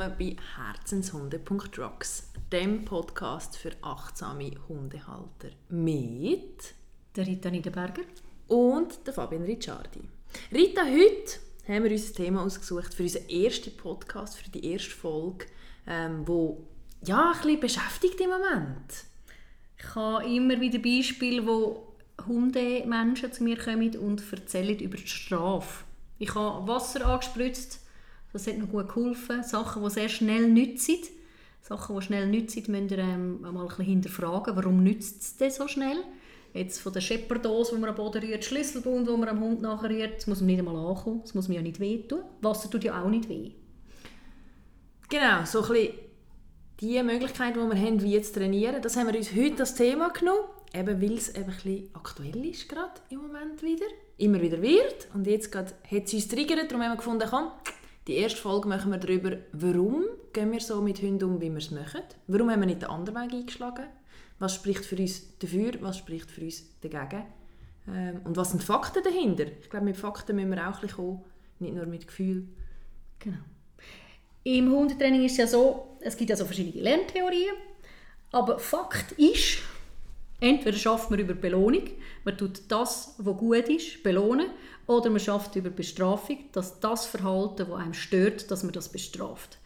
Willkommen bei Herzenshunde.rocks, dem Podcast für achtsame Hundehalter mit der Rita Niederberger und der Fabian Ricciardi. Rita, heute haben wir uns ein Thema ausgesucht für unseren ersten Podcast, für die erste Folge, ähm, wo ja, ein bisschen beschäftigt im Moment. Ich habe immer wieder Beispiele, wo Hundemenschen zu mir kommen und erzählen über die Strafe. Ich habe Wasser angespritzt, das hat noch gut geholfen. Sachen, die sehr schnell nützen. Sachen, die schnell nützen, müsst ihr ähm, mal ein bisschen hinterfragen, warum nützt es denn so schnell? Jetzt von der Shepherdose, die man am Boden rührt, Schlüsselbund, wo man am Hund nachrührt, das muss man nicht einmal ankommen, das muss mir ja nicht wehtun. Wasser tut ja auch nicht weh. Genau, so ein bisschen die Möglichkeit, die wir haben, wie zu trainieren, das haben wir uns heute als Thema genommen, eben weil es eben ein bisschen aktuell ist gerade im Moment wieder, immer wieder wird und jetzt gerade hat es uns triggert, darum haben wir gefunden, komm, die erste Folge machen wir darüber, warum gehen wir so mit Hunden um, wie wir es machen, warum haben wir nicht den anderen Weg eingeschlagen, was spricht für uns dafür, was spricht für uns dagegen ähm, und was sind die Fakten dahinter. Ich glaube, mit Fakten müssen wir auch ein kommen, nicht nur mit Gefühl. Genau. Im Hundetraining ist es ja so, es gibt also verschiedene Lerntheorien, aber Fakt ist, entweder schafft man über Belohnung, man tut das, was gut ist, belohnen, oder man schafft über Bestrafung, dass das Verhalten, das einem stört, dass man das bestraft.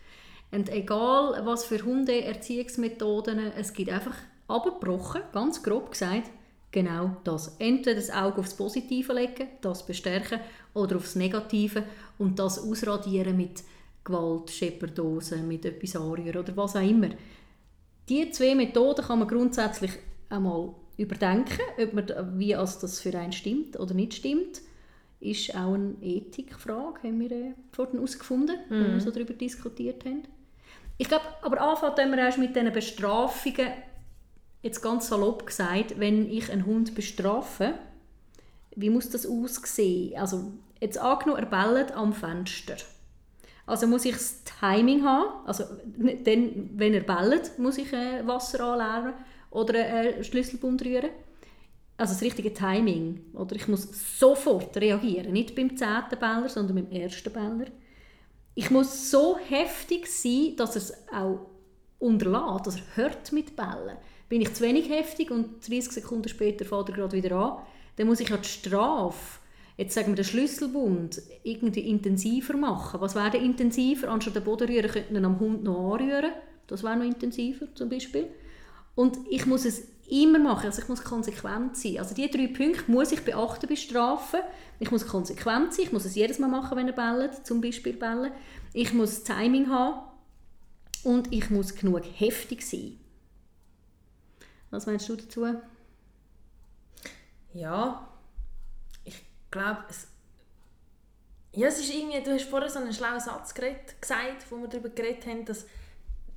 Und egal, was für Hundeerziehungsmethoden, es gibt einfach abgebrochen, ganz grob gesagt, genau das. Entweder das Auge aufs Positive legen, das bestärken, oder aufs Negative und das ausradieren mit Gewalt, Schepperdose, mit etwas anrühren oder was auch immer. Diese zwei Methoden kann man grundsätzlich einmal überdenken, ob man, wie als das für einen stimmt oder nicht stimmt. Ist auch eine Ethikfrage, haben wir äh, vorhin herausgefunden, mhm. wenn wir so darüber diskutiert haben. Ich glaube, aber anfangen wir erst mit diesen Bestrafungen, jetzt ganz salopp gesagt, wenn ich einen Hund bestrafe, wie muss das aussehen? Also, jetzt angenommen, er bellt am Fenster also muss ich das Timing haben, also dann, wenn er bellt, muss ich äh, Wasser anleeren oder einen äh, Schlüsselbund rühren. Also das richtige Timing. Oder ich muss sofort reagieren, nicht beim zehnten Beller, sondern beim ersten Beller. Ich muss so heftig sein, dass er es auch unterlässt, dass er hört mit Bellen. Bin ich zu wenig heftig und 30 Sekunden später fährt er gerade wieder an, dann muss ich ja die Strafe jetzt sagen wir den Schlüsselbund irgendwie intensiver machen. Was wäre denn intensiver? Anstatt den Boden rühren, könnte man am Hund noch anrühren. Das wäre noch intensiver zum Beispiel. Und ich muss es immer machen, also ich muss konsequent sein. Also diese drei Punkte muss ich beachten bei Strafen. Ich muss konsequent sein, ich muss es jedes Mal machen, wenn er bellt, zum Beispiel bellen. Ich muss Timing haben und ich muss genug heftig sein. Was meinst du dazu? Ja, glaube, es, ja, es ist irgendwie, du hast vorher so einen schlauen Satz geredet, gesagt, wo wir darüber geredet haben, dass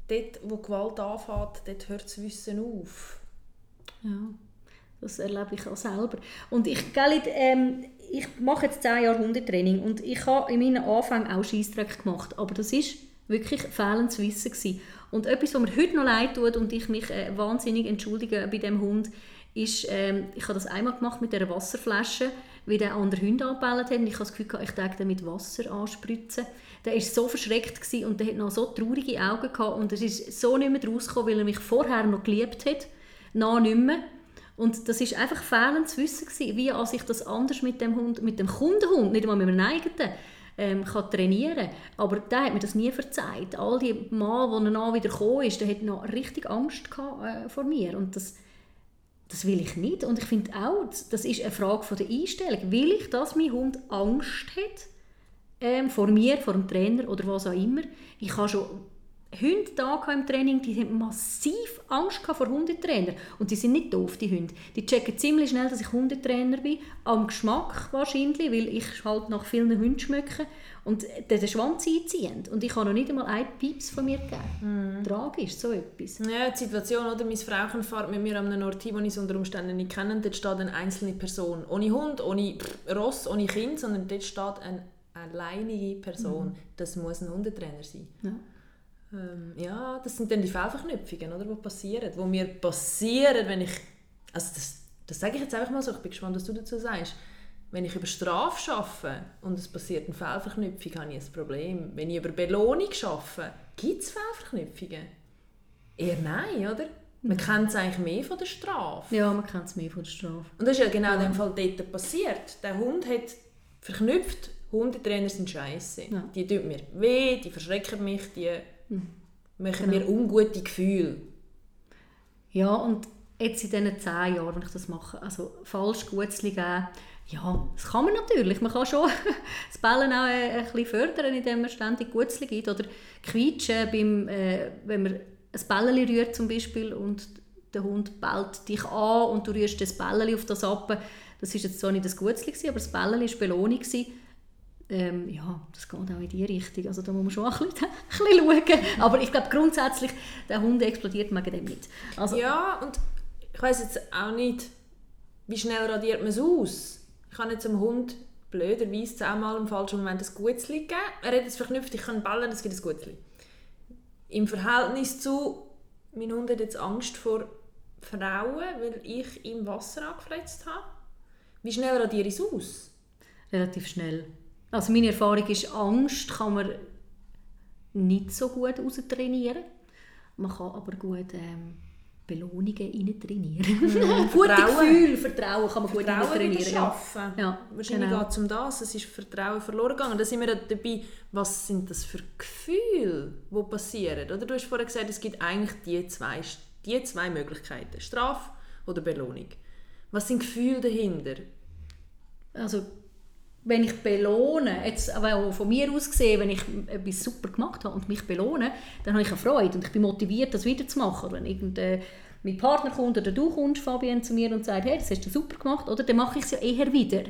dort, wo Gewalt anfängt, dort hört das Wissen auf. Ja, das erlebe ich auch selber. Und ich, gell, ähm, ich mache jetzt 10 Jahre Hundetraining und ich habe in meinen Anfängen auch Scheissdreck gemacht, aber das ist wirklich fehlendes Wissen gewesen. Und etwas, was mir heute noch leid tut und ich mich äh, wahnsinnig entschuldige bei dem Hund, ist, ähm, ich habe das einmal gemacht mit dieser Wasserflasche wie der andere Hunde angebellt hat. Und ich habe das Gefühl, ich denke mit Wasser anspritzen. Der war so verschreckt und der hat noch so traurige Augen gehabt und er ist so nicht mehr rausgekommen, weil er mich vorher noch geliebt hat, noch nicht mehr. Und das ist einfach fehlendes Wissen gewesen, wie als ich das anders mit dem Hund, mit dem Kundenhund, nicht einmal mit meinem eigenen, ähm, kann trainieren Aber der hat mir das nie verzeiht. All die Mal, wo er wieder gekommen ist, der hat noch richtig Angst gehabt, äh, vor mir. Und das, das will ich nicht. Und ich finde auch, das ist eine Frage von der Einstellung. Will ich, dass mein Hund Angst hat ähm, vor mir, vor dem Trainer oder was auch immer? Ich habe schon Hunde da im Training, die haben massiv Angst vor Hundetrainer. Und die sind nicht doof, die Hunde. Die checken ziemlich schnell, dass ich Hundetrainer bin. Am Geschmack wahrscheinlich, weil ich halt nach vielen Hunden schmecke. Und den Schwanz einziehen. Und ich habe noch nicht einmal einen Pieps von mir gegeben. Mm. Tragisch, so etwas. Ja, die Situation, oder? Mein Frauchen fährt mit mir an einem Ort hin, wo ich unter Umständen nicht kenne. Dort steht eine einzelne Person. Ohne Hund, ohne Ross, ohne Kind, sondern dort steht eine alleinige Person. Mm. Das muss ein Hundetrainer sein. Ja. Ähm, ja, das sind dann die Fehlverknüpfungen, oder, die passieren. Die mir passieren, wenn ich... Also das, das sage ich jetzt einfach mal so, ich bin gespannt, was du dazu sagst. wenn ich über Strafe arbeite und es passiert eine Fehlverknüpfung, habe ich ein Problem. Wenn ich über Belohnung arbeite, gibt es Fehlverknüpfungen? Eher nein, oder? Man kennt es eigentlich mehr von der Strafe. Ja, man kennt es mehr von der Strafe. Und das ist ja genau in dem Fall dort passiert. Der Hund hat verknüpft, Hundetrainer sind scheiße. Ja. Die tun mir weh, die verschrecken mich, die Mhm. machen mir ungute Gefühle. Ja, und jetzt in diesen zehn Jahren, wenn ich das mache, also falsch Gutzli geben, ja, das kann man natürlich. Man kann schon das Bellen auch äh, ein bisschen fördern, indem man ständig Gutzli gibt. Oder quietschen, beim, äh, wenn man ein Bällchen rührt zum Beispiel und der Hund bellt dich an und du rührst das Bällchen auf das ab. Das war jetzt zwar nicht das Gutzli, aber das Bällchen war Belohnung. gewesen. Ähm, ja, das geht auch in die Richtung. Also da muss man schon ein bisschen, ein bisschen schauen. Aber ich glaube grundsätzlich, der Hund explodiert wegen dem nicht. Also, Ja, und ich weiß jetzt auch nicht, wie schnell radiert man es aus. Ich habe jetzt dem Hund blöderweise zehnmal im falschen Moment ein Gutzli gegeben. Er hat es verknüpft, ich kann ballen, es gibt ein Gutzli. Im Verhältnis zu, mein Hund hat jetzt Angst vor Frauen, weil ich ihm Wasser angefletzt habe. Wie schnell radiere ich es aus? relativ schnell. Also meine Erfahrung ist, Angst kann man nicht so gut raustrainieren. Man kann aber gut ähm, Belohnungen rein trainieren. Gute Vertrauen. Gefühle, Vertrauen kann man gut rein Vertrauen trainieren. Ja. Wahrscheinlich genau. geht es um das. Es ist Vertrauen verloren gegangen. Da sind wir dabei, was sind das für Gefühle, die passieren? Oder du hast vorhin gesagt, es gibt eigentlich die zwei, die zwei Möglichkeiten. Strafe oder Belohnung. Was sind Gefühle dahinter? Also wenn ich belohne, jetzt auch von mir aus gesehen, wenn ich etwas super gemacht habe und mich belohne, dann habe ich eine Freude und ich bin motiviert, das weiterzumachen. Wenn irgend, äh, mein Partner kommt oder du kommst, Fabian, zu mir und sagt, hey, das hast du super gemacht, oder, dann mache ich es ja eher wieder.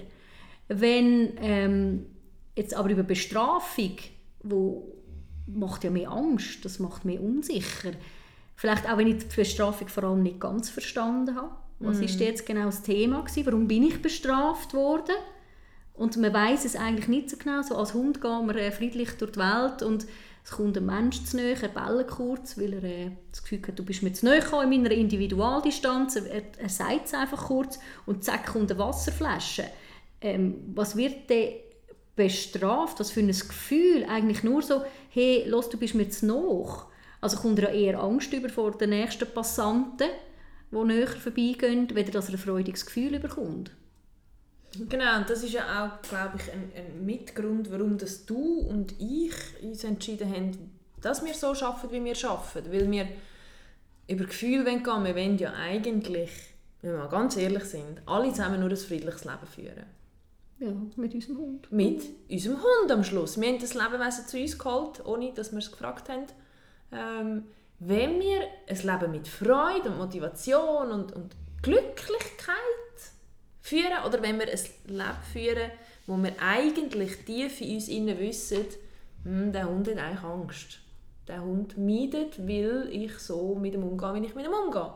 Wenn ähm, jetzt aber über Bestrafung, wo macht ja mehr Angst, das macht mehr unsicher. Vielleicht auch, wenn ich die Bestrafung vor allem nicht ganz verstanden habe. Was ist jetzt genau das Thema gewesen? Warum bin ich bestraft worden? Und man weiß es eigentlich nicht so genau. So als Hund gehen wir äh, friedlich durch die Welt und es kommt ein Mensch zu nahe, er bellt kurz, weil er äh, das Gefühl hat, du bist mir zu nahe gekommen in meiner Individualdistanz. Er, er, sagt es einfach kurz und zack kommt eine Wasserflasche. Ähm, was wird denn bestraft? Was für ein Gefühl? Eigentlich nur so, hey, los, du bist mir zu nahe. Also kommt er eher Angst über vor den nächsten Passanten, die näher vorbeigehen, weder dass er ein freudiges Gefühl bekommt. Genau, und das ist ja auch, glaube ich, ein, ein Mitgrund, warum das du und ich uns entschieden haben, dass wir so arbeiten, wie wir arbeiten. Weil wir über Gefühle gehen wollen. Wir wollen ja eigentlich, wenn wir mal ganz ehrlich sind, alle zusammen nur ein friedliches Leben führen. Ja, mit unserem Hund. Mit unserem Hund am Schluss. Wir haben das Lebewesen zu uns geholt, ohne dass wir es gefragt haben. Ähm, wenn wir ein Leben mit Freude und Motivation und, und Glücklichkeit führen oder wenn wir ein Leben führen, wo wir eigentlich tief in uns innen wissen, hm, der Hund hat eigentlich Angst. Der Hund meidet, weil ich so mit ihm umgehe, wie ich mit ihm umgehe.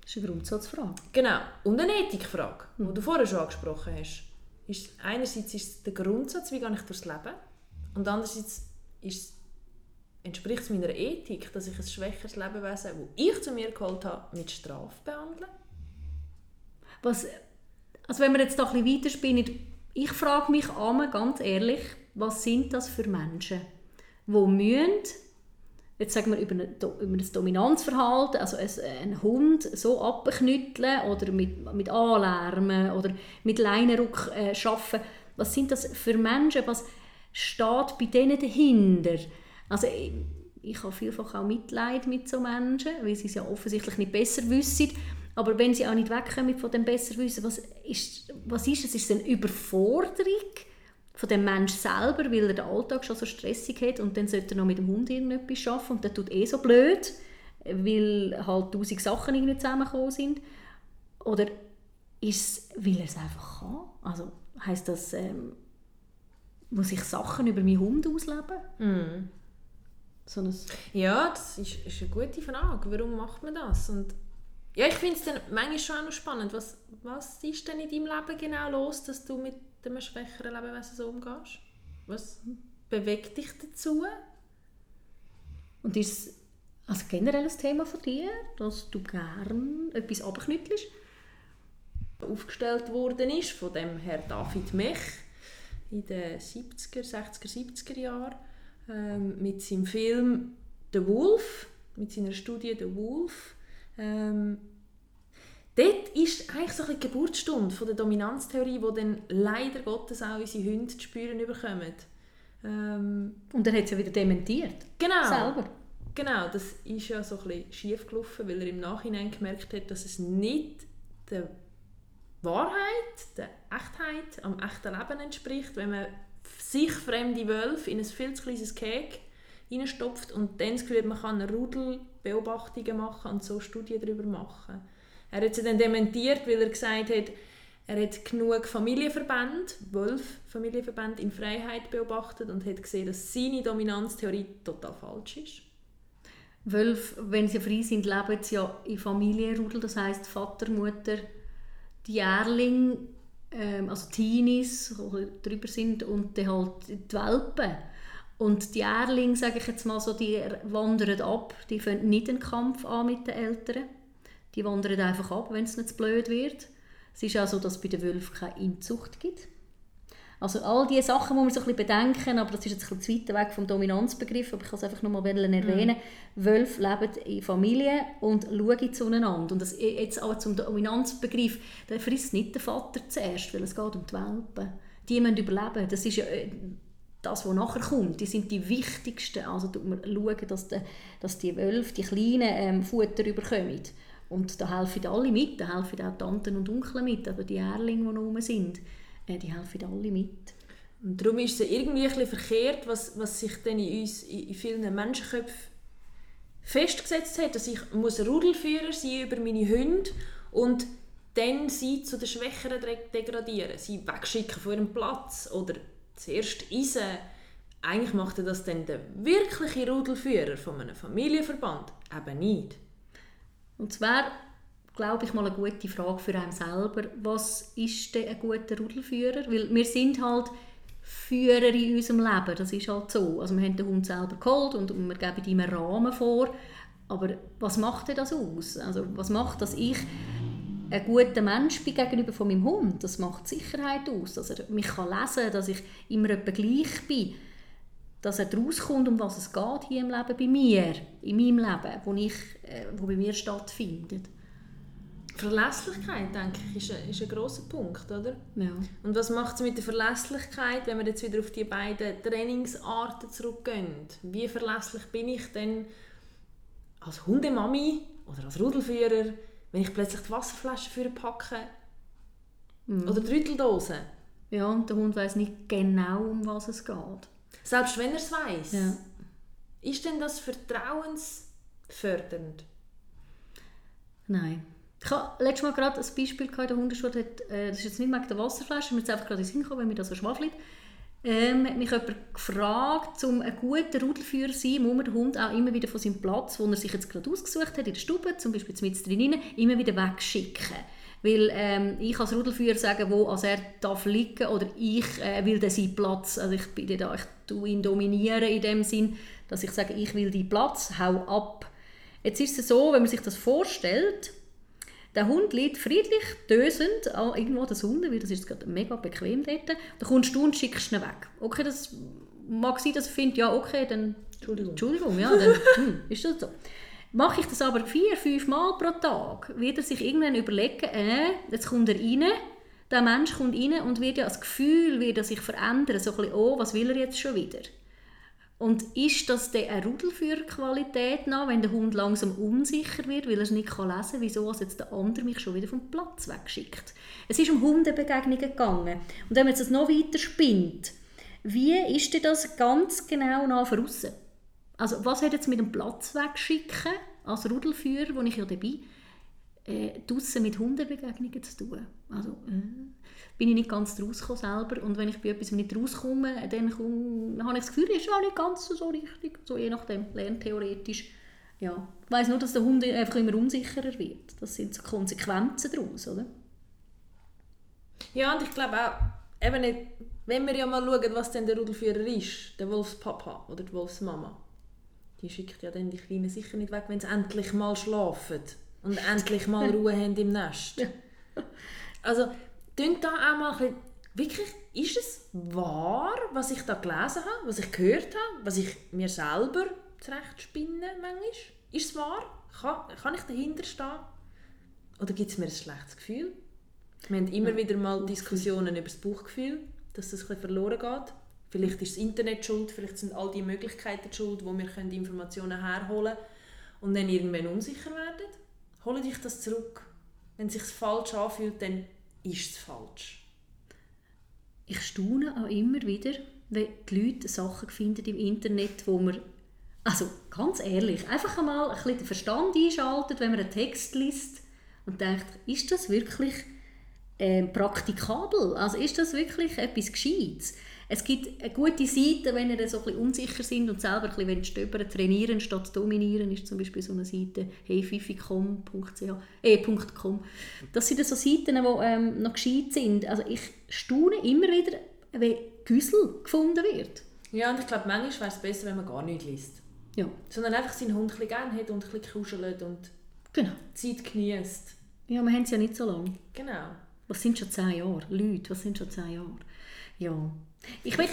Das ist eine Grundsatzfrage. Genau. Und eine Ethikfrage, die du vorher schon angesprochen hast. Ist, einerseits ist es der Grundsatz, wie gehe ich durchs Leben? Und andererseits ist entspricht es meiner Ethik, dass ich ein schwächeres Lebewesen, das ich zu mir geholt habe, mit Strafe behandle? Was, also wenn wir jetzt da ein bisschen weiterspinnen, ich frage mich einmal ganz ehrlich, was sind das für Menschen, die müssen, jetzt sagen wir über, eine, über ein Dominanzverhalten, also ein, einen Hund so abknütteln oder mit, mit Anlärmen oder mit Leinenruck äh, arbeiten, was sind das für Menschen, was steht bei denen dahinter? Also ich, ich habe vielfach auch Mitleid mit so Menschen, weil sie es ja offensichtlich nicht besser wissen. Aber wenn sie auch nicht wegkommen von dem Besserwissen, was ist, was ist es? Ist es eine Überforderung von dem Mensch selber, weil er den Alltag schon so stressig hat und dann sollte er noch mit dem Hund irgendetwas arbeiten und der tut eh so blöd, weil halt tausend Sachen irgendwie zusammengekommen sind? Oder ist es, weil er es einfach kann? Also heisst das, ähm, muss ich Sachen über meinen Hund ausleben? So ein Ja, das ist, ist eine gute Frage. Warum macht man das? Und ja, ich finde es dann manchmal schon auch noch spannend. Was, was ist denn in deinem Leben genau los, dass du mit einem schwächeren Lebewesen so umgehst? Was bewegt dich dazu? Und ist es also generell ein Thema von dir, dass du gern etwas abknüttelst? aufgestellt worden ist von dem Herr David Mech in den 70er, 60er, 70er Jahren ähm, mit seinem Film The Wolf, mit seiner Studie The Wolf. Ähm, dort ist eigentlich so ein die Geburtsstunde von der Dominanztheorie, wo dann leider Gottes auch unsere Hunde zu spüren bekommen. Ähm, Und er hat es ja wieder dementiert. Genau. Selber. Genau, das ist ja so ein bisschen schief gelaufen, weil er im Nachhinein gemerkt hat, dass es nicht der Wahrheit, der Echtheit, am echten Leben entspricht, wenn man sich fremde Wölfe in ein viel zu kleines Cake reinstopft und dann das Gefühl man kann Rudelbeobachtungen machen und so Studien darüber machen. Er hat sie dann dementiert, weil er gesagt hat, er hat genug Familienverbände, Wölf Familienverbände in Freiheit beobachtet und hat gesehen, dass seine Dominanztheorie total falsch ist. Wölfe, wenn sie frei sind, leben sie ja in Familienrudel, das heißt Vater, Mutter, die Jährling, ähm, also Teenies, die drüber sind und dann halt die Welpen. Und die Jährlinge, sage ich jetzt mal so, die wandern ab, die fangen nicht den Kampf an mit den Eltern. Die wandern einfach ab, wenn es nicht zu blöd wird. Es ist auch so, dass es bei den Wölfen keine Inzucht gibt. Also all diese Sachen muss man so ein bisschen bedenken, aber das ist jetzt ein bisschen zu weit weg vom Dominanzbegriff, aber ich kann es einfach nur mal erwähnen. Mhm. Wölfe leben in Familie und schauen zueinander. Und das, jetzt auch zum Dominanzbegriff, der frisst nicht der Vater zuerst, weil es geht um die Welpen. Die müssen überleben. Das ist ja äh, das, was nachher kommt. Die sind die wichtigsten. Also schauen, dass, die, dass die Wölfe, die Kleinen, ähm, Futter bekommen. Und da helfen alle mit, da helfen auch Tanten und Onkel mit, aber die Erlinge, die rum sind, äh, die helfen alle mit. Und darum ist es irgendwie ein bisschen verkehrt, was, was sich dann in uns, in vielen Menschenköpfen festgesetzt hat, dass ich muss Rudelführer sein über meine Hunde und dann sie zu den Schwächeren degradieren, sie wegschicken von ihrem Platz oder zuerst eisen. Eigentlich macht das dann der wirkliche Rudelführer von einem Familienverband eben nicht. Und zwar glaube ich mal eine gute Frage für einen selber. Was ist denn ein guter Rudelführer? Weil wir sind halt Führer in unserem Leben, das ist halt so. Also wir haben den Hund selber geholt und wir geben ihm einen Rahmen vor. Aber was macht denn das aus? Also was macht, dass ich ein guter Mensch bin gegenüber von meinem Hund? Das macht Sicherheit aus, dass er mich kann lesen kann, dass ich immer etwa gleich bin dass er rauskommt, um was es geht hier im Leben bei mir, in meinem Leben, wo, ich, äh, wo bei mir stattfindet. Verlässlichkeit, denke ich, ist ein, ist ein grosser Punkt, oder? Ja. Und was macht es mit der Verlässlichkeit, wenn wir jetzt wieder auf die beiden Trainingsarten zurückgehen? Wie verlässlich bin ich denn als Hundemami oder als Rudelführer, wenn ich plötzlich die Wasserflasche für packe? Mhm. Oder die Rütteldose? Ja, und der Hund weiß nicht genau, um was es geht. Selbst wenn er es weiss. Ja. Ist denn das vertrauensfördernd? Nein. Ich hatte letztes Mal gerade ein Beispiel in der Hundeschule, äh, das ist jetzt nicht wegen der Wasserflasche, mir ist einfach gerade in den Sinn gekommen, wenn mir das so schwafelt. Ähm, hat mich jemand gefragt, um ein guter Rudelführer zu sein, muss man den Hund auch immer wieder von seinem Platz, wo er sich jetzt gerade ausgesucht hat, in der Stube, zum Beispiel mit drinnen, immer wieder wegschicken. Weil ähm, ich als Rudelführer sage, wo also er darf liegen oder ich äh, will den seinen Platz, also ich bin da, ich tue ihn dominieren in dem Sinn, dass ich sage, ich will deinen Platz, hau ab. Jetzt ist es so, wenn man sich das vorstellt, der Hund liegt friedlich, dösend irgendwo das Hunde, weil das ist gerade mega bequem dort. Dann kommst du und schickst ihn weg. Okay, das mag sein, dass er findet, ja okay, dann Entschuldigung, Entschuldigung ja, dann hm, ist das so. Mache ich das aber vier, fünf Mal pro Tag, wird er sich irgendwann überlegen, äh, jetzt kommt er rein, der Mensch kommt rein und wird ja das Gefühl, wird er sich verändern, so ein bisschen, oh, was will er jetzt schon wieder? Und ist das dann eine Rudelführerqualität nach, wenn der Hund langsam unsicher wird, weil er es nicht lesen kann, wieso jetzt der andere mich schon wieder vom Platz wegschickt? Es ist um Hundebegegnungen gegangen. Und wenn man jetzt das noch weiter spinnt, wie ist denn das ganz genau nach außen? Also was hat jetzt mit dem Platz wegschicken als Rudelführer, wo ich ja dabei äh, draussen mit Hundebegegnungen zu tun? Also äh, bin ich nicht ganz rausgekommen selber und wenn ich bei etwas nicht rauskomme, dann komm, habe ich das Gefühl, es ist auch nicht ganz so richtig, so je nachdem, lerntheoretisch. Ja. Ich weiss nur, dass der Hund einfach immer unsicherer wird. Das sind so Konsequenzen daraus, oder? Ja, und ich glaube auch, eben nicht, wenn wir ja mal schauen, was denn der Rudelführer ist, der Wolfspapa oder die Wolfsmama, die schickt ja dann die Kleinen sicher nicht weg, wenn sie endlich mal schlafen und endlich mal Ruhe haben im Nest. Ja. Also, könnt da auch mal ein bisschen, wirklich, ist es wahr, was ich da gelesen habe, was ich gehört habe, was ich mir selber zurechtspinne manchmal? Ist es wahr? Kann, kann ich dahinter stehen? Oder gibt es mir ein schlechtes Gefühl? Wir haben immer wieder mal Diskussionen über das Bauchgefühl, dass das ein bisschen verloren geht. Vielleicht ist das Internet schuld, vielleicht sind all die Möglichkeiten schuld, wo wir Informationen herholen können und dann irgendwann unsicher werden. Hole dich das zurück. Wenn es sich falsch anfühlt, dann ist es falsch. Ich staune auch immer wieder, wenn die Leute Sachen finden im Internet, wo man, also ganz ehrlich, einfach einmal ein bisschen den Verstand einschaltet, wenn man einen Text liest und denkt, ist das wirklich äh, praktikabel? Also ist das wirklich etwas Gescheites? Es gibt eine gute Seite, wenn ihr so ein bisschen unsicher sind und selber ein bisschen stöbern trainieren statt dominieren, ist zum Beispiel so eine Seite heyfifi.com.ch äh, .com. Das sind so Seiten, die ähm, noch gescheit sind. Also ich staune immer wieder, wenn Güssel gefunden wird. Ja, und ich glaube, manchmal wäre es besser, wenn man gar nichts liest. Ja. Sondern einfach seinen Hund ein gerne hat und ein bisschen kuschelt und genau. Zeit genießt. Ja, wir haben es ja nicht so lange. Genau. Was sind schon zehn Jahre? Leute, was sind schon zehn Jahre? Ja. Ich will...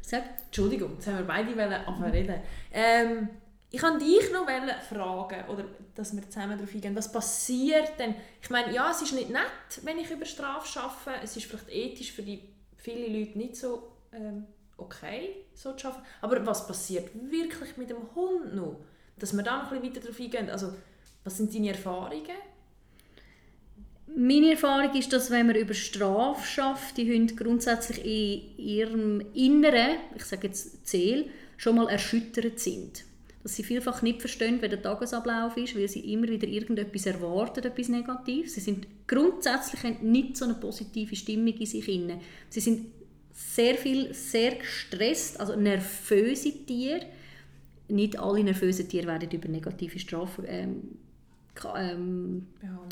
Sag. Entschuldigung, jetzt haben wir beide anfangen reden. Ähm, ich wollte dich noch fragen, oder dass wir zusammen darauf eingehen, was passiert denn? Ich meine, ja, es ist nicht nett, wenn ich über Strafe arbeite. Es ist vielleicht ethisch für die viele Leute nicht so ähm, okay, so zu arbeiten. Aber was passiert wirklich mit dem Hund noch? Dass wir da noch ein bisschen weiter darauf eingehen. Also, was sind deine Erfahrungen? Meine Erfahrung ist, dass wenn man über Strafe schafft, die Hunde grundsätzlich in ihrem Inneren, ich sage jetzt Ziel, schon mal erschüttert sind. Dass sie vielfach nicht verstehen, wie der Tagesablauf ist, weil sie immer wieder irgendetwas erwarten, etwas Negatives. Sie sind grundsätzlich nicht so eine positive Stimmung in sich inne. Sie sind sehr viel, sehr gestresst, also nervöse Tiere. Nicht alle nervösen Tiere werden über negative Strafen ähm, ähm,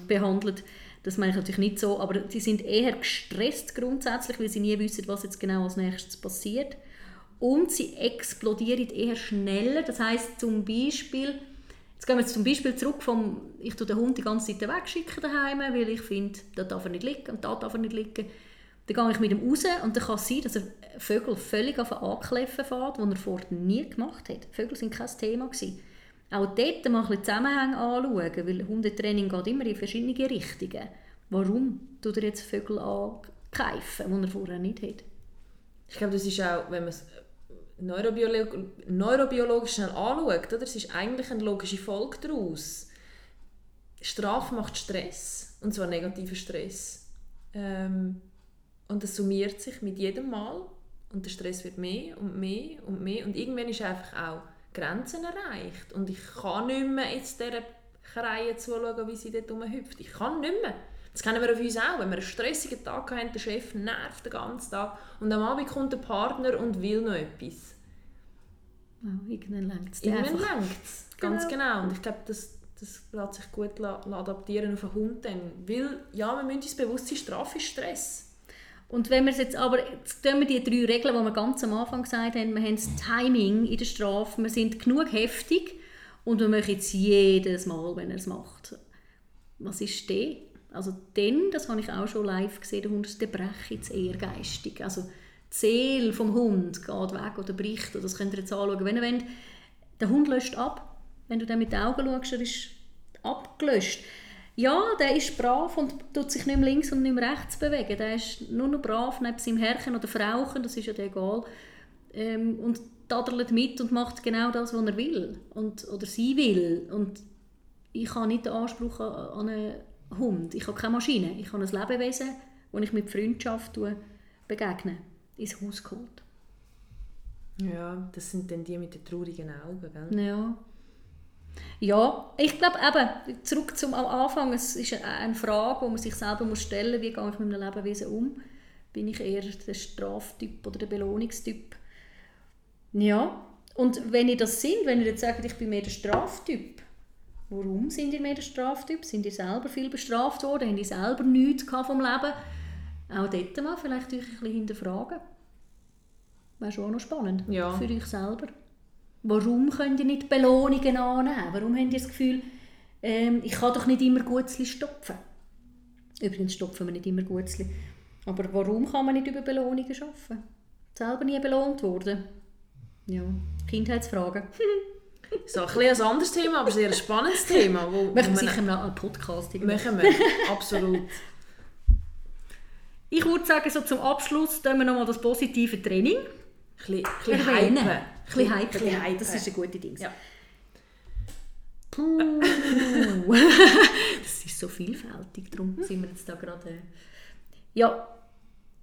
behandelt. Das meine ich natürlich nicht so, aber sie sind eher gestresst grundsätzlich, weil sie nie wissen, was jetzt genau als nächstes passiert. Und sie explodieren eher schneller. Das heißt zum Beispiel, jetzt gehen wir jetzt zum Beispiel zurück vom, ich tue den Hund die ganze Zeit wegschicken daheim, weil ich finde, da darf er nicht liegen und da darf er nicht liegen. Dann gehe ich mit ihm raus und dann kann es sein, dass er Vögel völlig auf Ankläffen fährt, was er vorher nie gemacht hat. Vögel sind kein Thema gewesen. Auch dort mal ein bisschen Zusammenhänge anschauen, weil Hundetraining geht immer in verschiedene Richtungen. Warum tut er jetzt Vögel ankeifen, die er vorher nicht hat? Ich glaube, das ist auch, wenn man es neurobiolog neurobiologisch schnell anschaut, oder? es ist eigentlich eine logische Folge daraus. Strafe macht Stress, und zwar negativer Stress. Ähm, und das summiert sich mit jedem Mal und der Stress wird mehr und mehr und mehr und irgendwann ist einfach auch Grenzen erreicht. Und ich kann nicht mehr jetzt dieser Kreie zuschauen, wie sie dort rumhüpft. Ich kann nicht mehr. Das kennen wir auf uns auch. Wenn wir einen stressigen Tag haben, der Chef nervt den ganzen Tag und am Abend kommt der Partner und will noch etwas. Oh, irgendwann lenkt es. Irgendwann lenkt es, ganz genau. genau. Und ich glaube, das, das lässt sich gut adaptieren auf einen Hund. Dann. Weil, ja, wir müssen uns bewusst sein, Strafe ist Stress. Und wenn wir jetzt aber, jetzt tun wir die drei Regeln, die wir ganz am Anfang gesagt haben, wir haben das Timing in der Strafe, wir sind genug heftig und wir machen es jedes Mal, wenn er es macht. Was ist das? Also dann, das habe ich auch schon live gesehen, der Hund ist der breche jetzt ehrgeistig. Also die Seele vom Hund geht weg oder bricht. Das könnt ihr jetzt anschauen. Wenn ihr wollt, der Hund löscht ab. Wenn du dann mit den Augen schaust, er ist abgelöscht. Ja, der ist brav und tut sich nicht mehr links und nicht mehr rechts bewegen. Der ist nur noch brav neben seinem Herrchen oder Frauchen, das ist ja egal. Ähm, und tadelt mit und macht genau das, was er will und, oder sie will. Und ich habe nicht den Anspruch an einen Hund. Ich habe keine Maschine. Ich habe ein Lebewesen, das ich mit Freundschaft begegne, ins Haus geholt. Ja, das sind dann die mit den traurigen Augen, gell? Ja. Ja, ich glaube eben, zurück zum Anfang, es ist eine Frage, die man sich selber muss stellen muss, wie gehe ich mit einem Lebewesen um? Bin ich eher der Straftyp oder der Belohnungstyp? Ja, und wenn ihr das sind, wenn ihr jetzt sagt, ich bin mehr der Straftyp, warum sind ihr mehr der Straftyp? Sind ihr selber viel bestraft worden? Haben ihr selber nichts vom Leben? Auch dort mal vielleicht euch ein bisschen hinterfragen. Wäre schon auch noch spannend ja. für euch selber. Warum könnt ihr nicht Belohnungen annehmen? Warum habt ihr das Gefühl, ähm, ich kann doch nicht immer gut stopfen? Übrigens stopfen wir nicht immer Gutzli. Aber warum kann man nicht über Belohnungen arbeiten? Selber nie belohnt worden. Ja, Kindheitsfragen. So, ein bisschen ein anderes Thema, aber sehr ein spannendes Thema. Wo, wo Machen wir sicher noch einen Podcast. Machen wir, absolut. Ich würde sagen, so zum Abschluss tun wir nochmal das positive Training. Ein bisschen, hypen. Ein bisschen hypen. Das ist ein guter Ding. Ja. Puh. das ist so vielfältig, darum sind wir jetzt da gerade... äh, Ja,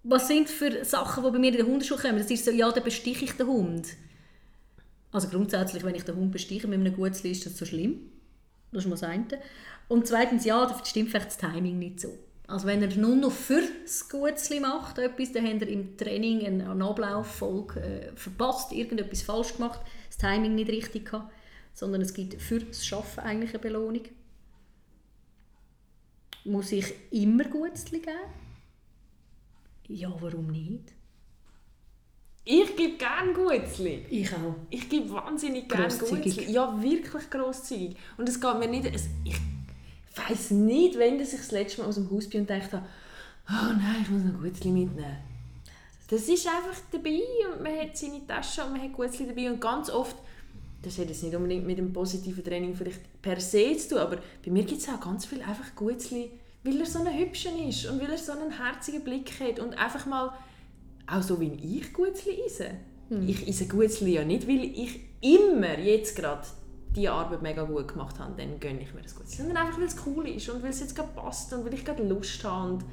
was sind für Sachen, die bei mir in der Hundeschule kommen? Das ist so, ja, dann bestiche ich den Hund. Also grundsätzlich, wenn ich den Hund bestiche mit einem Gutzli, ist das so schlimm. Das ist mal das eine. Und zweitens, ja, da stimmt vielleicht das Timing nicht so. Also wenn er nur noch für das Gutzli macht, etwas, dann hat er im Training einen, einen Ablauffolge äh, verpasst, irgendetwas falsch gemacht, das Timing nicht richtig gehabt, sondern es gibt für das Schaffen eigentlich eine Belohnung. Muss ich immer Gutzli geben? Ja, warum nicht? Ich gebe gerne Gutzli. Ich auch. Ich gebe wahnsinnig gerne. Gutzli. Ja, wirklich grosszügig. Und es geht mir nicht... Es, ich weiß nicht, wenn ich das letzte Mal aus dem Haus bin und dachte, oh nein, ich muss noch Gutzli mitnehmen. Das ist einfach dabei und man hat seine Tasche und man hat Gutzli dabei und ganz oft, das hat jetzt nicht unbedingt mit dem positiven Training vielleicht per se zu tun, aber bei mir gibt es auch ganz viel einfach Gutzli, weil er so ein Hübscher ist und weil er so einen herzigen Blick hat und einfach mal auch so wie ich Gutzli esse. Ich esse Gutzli ja nicht, weil ich immer jetzt gerade die Arbeit mega gut gemacht habe, dann gönne ich mir das Gutzli. Sondern einfach, weil es cool ist und weil es jetzt gerade passt und weil ich gerade Lust habe. Und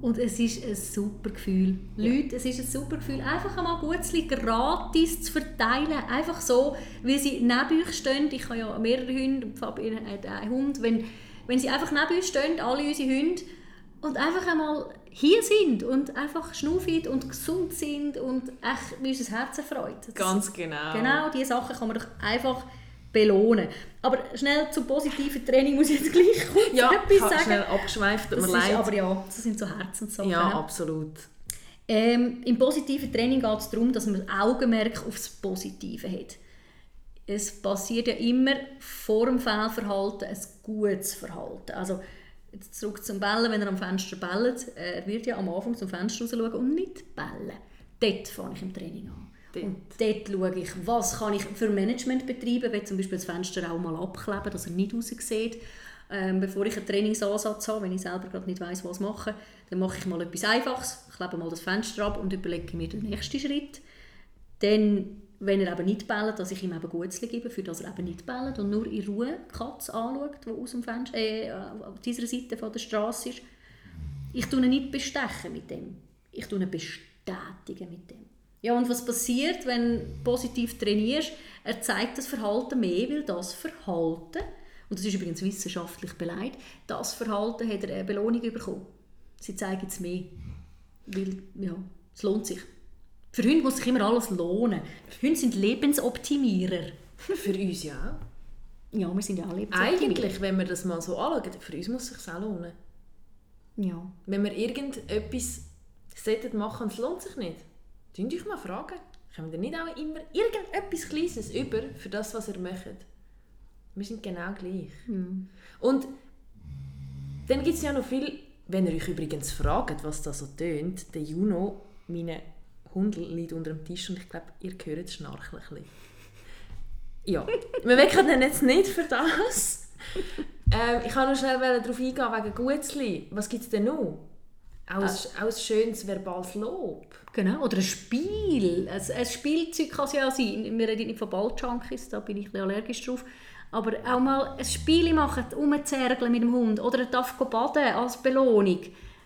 Und es ist ein super Gefühl. Leute, es ist ein super Gefühl, einfach einmal Gutzli gratis zu verteilen. Einfach so, weil sie neben euch stehen. Ich habe ja mehrere Hunde, Fabian hat einen Hund. Wenn, wenn sie einfach neben uns stehen, alle unsere Hunde, und einfach einmal hier sind und einfach schnufig und gesund sind und echt unser Herz erfreut. Ganz genau. Genau, diese Sachen kann man doch einfach belohnen. Aber schnell zum positiven Training muss ich jetzt gleich kurz Ja, etwas sagen. schnell abgeschweift, tut mir leid. aber ja, das sind so Herzenssachen. ja, hä? absolut. Ähm, Im positiven Training geht es darum, dass man Augenmerk aufs Positive hat. Es passiert ja immer vor dem Fehlverhalten ein gutes Verhalten. Also jetzt zurück zum Bellen, wenn er am Fenster bellt, er wird ja am Anfang zum Fenster raus und nicht bellen. Dort fange ich im Training an. Dort. Und dort schaue ich, was kann ich für Management betreiben, wenn zum Beispiel das Fenster auch mal abkleben, dass er nicht raus sieht. Ähm, bevor ich einen Trainingsansatz habe, wenn ich selber gerade nicht weiß, was machen, dann mache ich mal etwas Einfaches, klebe mal das Fenster ab und überlege mir den nächsten Schritt. Dann, wenn er eben nicht bellt, dass ich ihm eben Gutzli gebe, für das er eben nicht bellt und nur in Ruhe die Katze anschaut, die aus dem Fenster, äh, auf dieser Seite von der Straße ist. Ich tue ihn nicht bestechen mit dem. Ich tue ihn bestätigen mit dem. Ja, und was passiert, wenn du positiv trainierst? Er zeigt das Verhalten mehr, weil das Verhalten, und das ist übrigens wissenschaftlich beleidigt, das Verhalten hat er eine Belohnung bekommen. Sie zeigen es mehr. Weil, ja, es lohnt sich. Für Hunde muss sich immer alles lohnen. Hunde sind Lebensoptimierer. Für uns ja. Ja, wir sind ja auch Lebensoptimierer. Eigentlich, wenn wir das mal so anschauen, für uns muss es sich auch lohnen. Ja. Wenn wir irgendetwas sollten machen und es lohnt sich nicht, könnt euch mal fragen. Kommen ihr nicht auch immer irgendetwas Kleines über für das, was ihr möchtet? Wir sind genau gleich. Und dann gibt es ja noch viel, wenn ihr euch übrigens fragt, was das so tönt, der Juno, meine Hund liegt unter dem Tisch und ich glaube, ihr hört das Schnarchen ein bisschen. Ja, wir wecken den jetzt nicht für das. Ähm, ich wollte noch schnell darauf eingehen, wegen Gutzli. Was gibt es denn noch? Auch, ein, auch ein schönes verbales Lob. Genau, oder ein Spiel. Ein, ein Spielzeug kann es ja sein. Wir reden nicht von Balljunkies, da bin ich ein allergisch drauf. Aber auch mal ein Spiel machen, rumzergeln mit dem Hund. Oder er darf baden als Belohnung.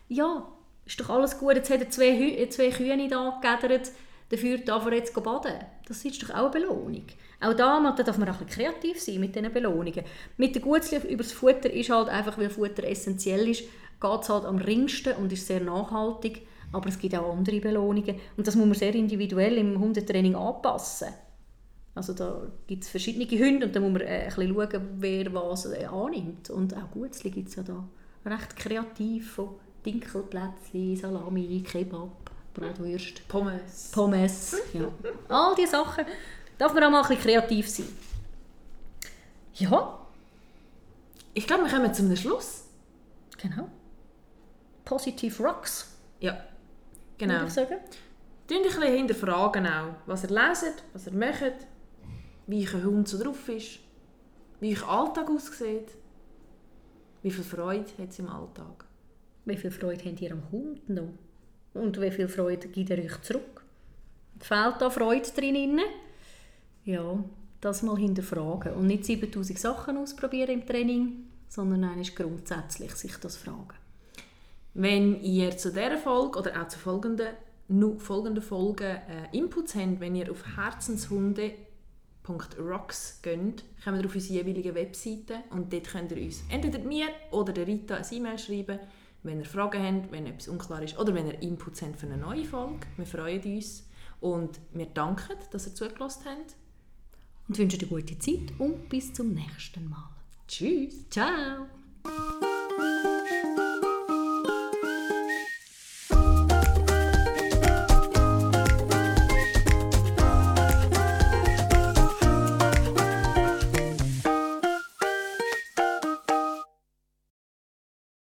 Ja, ist doch alles gut. Jetzt hat er zwei, Hü zwei Kühe da gegädert, dafür darf er jetzt baden. Das ist doch auch eine Belohnung. Auch da da darf man auch ein bisschen kreativ sein mit diesen Belohnungen. Mit der Gutzli über das Futter ist halt einfach, weil Futter essentiell ist, geht es halt am ringsten und ist sehr nachhaltig. Aber es gibt auch andere Belohnungen. Und das muss man sehr individuell im Hundetraining anpassen. Also da gibt es verschiedene Hunde und da muss man äh, ein bisschen schauen, wer was äh, annimmt. Und auch Gutzli gibt es ja da recht kreativ von Dinkelplätzchen, Salami, Kebab, Bratwürst, Pommes. Pommes. Ja. All diese Sachen. Darf man auch mal ein bisschen kreativ sein. Ja, Ich glaube, wir kommen zum Schluss. genau. Positive Rocks, Ja, genau. ich sagen. Tun ein bisschen hinterfragen auch, was ihr leset, was ihr macht, wie euer Hund so drauf ist, wie euer Alltag aussieht, wie viel Freude hat es im Alltag. Wie viel Freude habt ihr am Hund noch? Und wie viel Freude gibt er euch zurück? Fehlt da Freude drin? Ja, das mal hinterfragen. Und nicht 7000 Sachen ausprobieren im Training, sondern eigentlich grundsätzlich sich das fragen. Wenn ihr zu dieser Folge oder auch zu folgenden, folgenden Folgen äh, Inputs habt, wenn ihr auf herzenshunde.rocks geht, kommt ihr auf unsere jeweilige Webseite und dort könnt ihr uns entweder mir oder der Rita eine E-Mail schreiben, wenn ihr Fragen habt, wenn etwas unklar ist oder wenn ihr Inputs habt für eine neue Folge. Wir freuen uns und wir danken, dass ihr zugelassen habt. Und wünschen eine gute Zeit und bis zum nächsten Mal. Tschüss! Ciao!